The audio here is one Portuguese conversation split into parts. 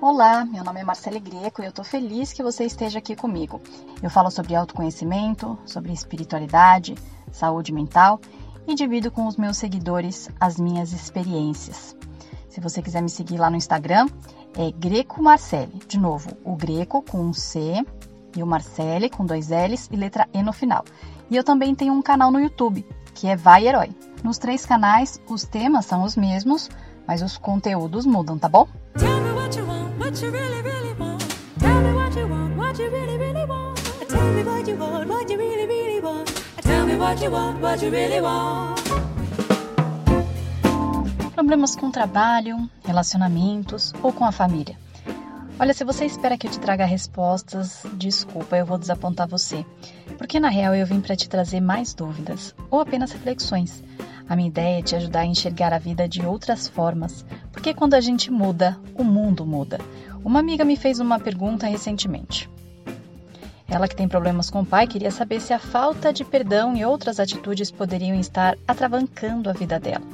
Olá, meu nome é Marcele Greco e eu tô feliz que você esteja aqui comigo. Eu falo sobre autoconhecimento, sobre espiritualidade, saúde mental e divido com os meus seguidores as minhas experiências. Se você quiser me seguir lá no Instagram, é Greco Marcele. De novo, o Greco com um C e o Marcele com dois L's e letra E no final. E eu também tenho um canal no YouTube, que é Vai Herói. Nos três canais, os temas são os mesmos, mas os conteúdos mudam, tá bom? Problemas com trabalho, relacionamentos ou com a família. Olha, se você espera que eu te traga respostas, desculpa, eu vou desapontar você. Porque na real eu vim para te trazer mais dúvidas ou apenas reflexões. A minha ideia é te ajudar a enxergar a vida de outras formas, porque quando a gente muda, o mundo muda. Uma amiga me fez uma pergunta recentemente. Ela que tem problemas com o pai queria saber se a falta de perdão e outras atitudes poderiam estar atravancando a vida dela.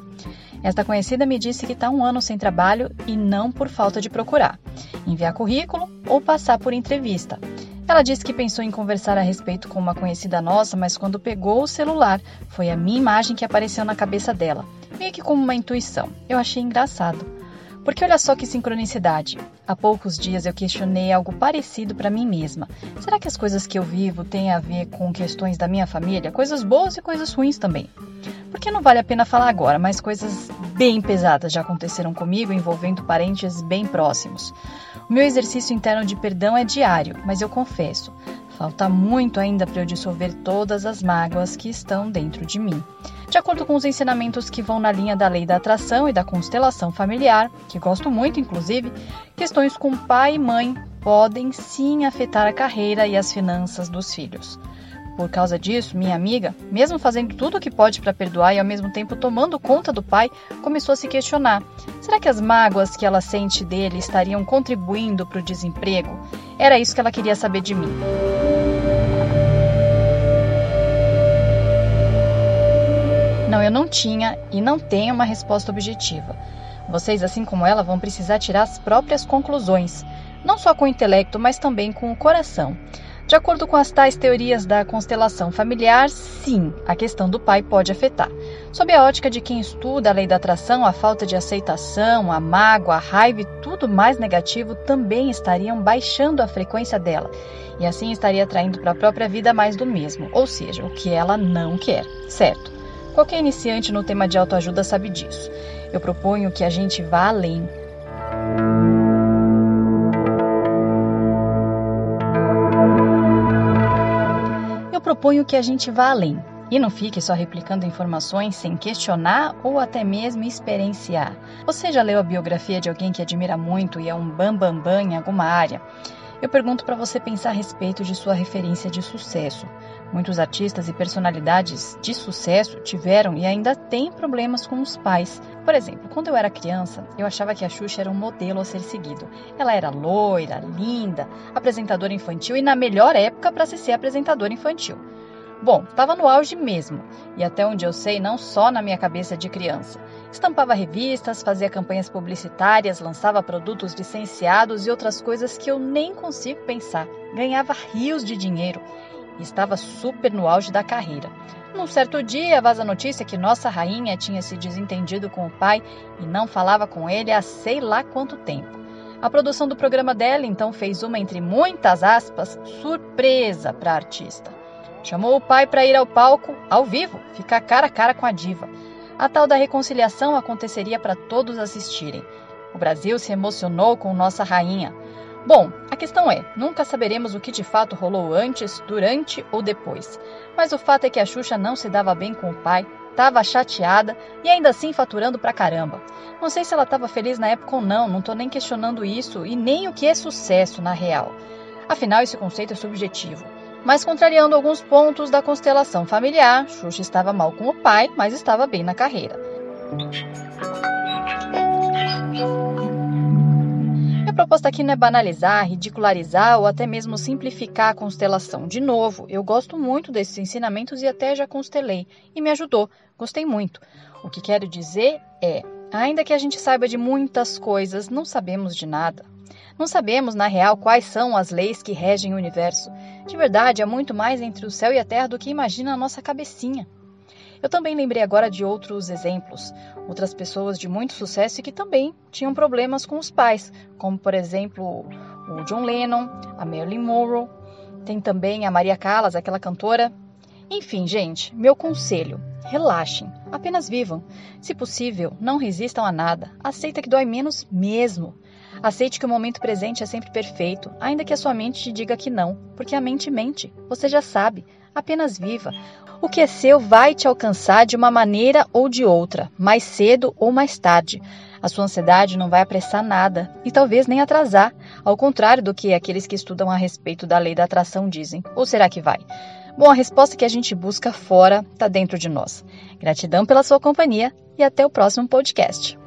Esta conhecida me disse que está um ano sem trabalho e não por falta de procurar, enviar currículo ou passar por entrevista. Ela disse que pensou em conversar a respeito com uma conhecida nossa, mas quando pegou o celular, foi a minha imagem que apareceu na cabeça dela, meio que como uma intuição. Eu achei engraçado. Porque olha só que sincronicidade. Há poucos dias eu questionei algo parecido para mim mesma. Será que as coisas que eu vivo têm a ver com questões da minha família? Coisas boas e coisas ruins também. Porque não vale a pena falar agora, mas coisas bem pesadas já aconteceram comigo envolvendo parentes bem próximos. O meu exercício interno de perdão é diário, mas eu confesso, falta muito ainda para eu dissolver todas as mágoas que estão dentro de mim. De acordo com os ensinamentos que vão na linha da lei da atração e da constelação familiar, que gosto muito inclusive, questões com pai e mãe podem sim afetar a carreira e as finanças dos filhos. Por causa disso, minha amiga, mesmo fazendo tudo o que pode para perdoar e ao mesmo tempo tomando conta do pai, começou a se questionar: será que as mágoas que ela sente dele estariam contribuindo para o desemprego? Era isso que ela queria saber de mim. Não, eu não tinha e não tenho uma resposta objetiva. Vocês, assim como ela, vão precisar tirar as próprias conclusões, não só com o intelecto, mas também com o coração. De acordo com as tais teorias da constelação familiar, sim, a questão do pai pode afetar. Sob a ótica de quem estuda a lei da atração, a falta de aceitação, a mágoa, a raiva e tudo mais negativo também estariam baixando a frequência dela. E assim estaria atraindo para a própria vida mais do mesmo, ou seja, o que ela não quer, certo? Qualquer iniciante no tema de autoajuda sabe disso. Eu proponho que a gente vá além. Proponho que a gente vá além e não fique só replicando informações sem questionar ou até mesmo experienciar. Você já leu a biografia de alguém que admira muito e é um bambambam bam, bam em alguma área? Eu pergunto para você pensar a respeito de sua referência de sucesso. Muitos artistas e personalidades de sucesso tiveram e ainda têm problemas com os pais. Por exemplo, quando eu era criança, eu achava que a Xuxa era um modelo a ser seguido. Ela era loira, linda, apresentadora infantil e na melhor época para se ser apresentadora infantil. Bom, estava no auge mesmo, e até onde eu sei, não só na minha cabeça de criança. Estampava revistas, fazia campanhas publicitárias, lançava produtos licenciados e outras coisas que eu nem consigo pensar. Ganhava rios de dinheiro e estava super no auge da carreira. Num certo dia, vaza a notícia que nossa rainha tinha se desentendido com o pai e não falava com ele há sei lá quanto tempo. A produção do programa dela então fez uma, entre muitas aspas, surpresa para a artista. Chamou o pai para ir ao palco, ao vivo, ficar cara a cara com a diva. A tal da reconciliação aconteceria para todos assistirem. O Brasil se emocionou com nossa rainha. Bom, a questão é: nunca saberemos o que de fato rolou antes, durante ou depois. Mas o fato é que a Xuxa não se dava bem com o pai, estava chateada e ainda assim faturando pra caramba. Não sei se ela estava feliz na época ou não, não estou nem questionando isso e nem o que é sucesso na real. Afinal, esse conceito é subjetivo. Mas contrariando alguns pontos da constelação familiar, Xuxa estava mal com o pai, mas estava bem na carreira. Minha proposta aqui não é banalizar, ridicularizar ou até mesmo simplificar a constelação. De novo, eu gosto muito desses ensinamentos e até já constelei e me ajudou. Gostei muito. O que quero dizer é Ainda que a gente saiba de muitas coisas, não sabemos de nada. Não sabemos, na real, quais são as leis que regem o universo. De verdade, há muito mais entre o céu e a terra do que imagina a nossa cabecinha. Eu também lembrei agora de outros exemplos, outras pessoas de muito sucesso e que também tinham problemas com os pais, como por exemplo o John Lennon, a Marilyn Monroe, tem também a Maria Callas, aquela cantora. Enfim, gente, meu conselho: relaxem, apenas vivam. Se possível, não resistam a nada. Aceita que dói menos mesmo. Aceite que o momento presente é sempre perfeito, ainda que a sua mente te diga que não, porque a mente mente. Você já sabe. Apenas viva. O que é seu vai te alcançar de uma maneira ou de outra, mais cedo ou mais tarde. A sua ansiedade não vai apressar nada e talvez nem atrasar, ao contrário do que aqueles que estudam a respeito da lei da atração dizem. Ou será que vai? Bom, a resposta que a gente busca fora está dentro de nós. Gratidão pela sua companhia e até o próximo podcast.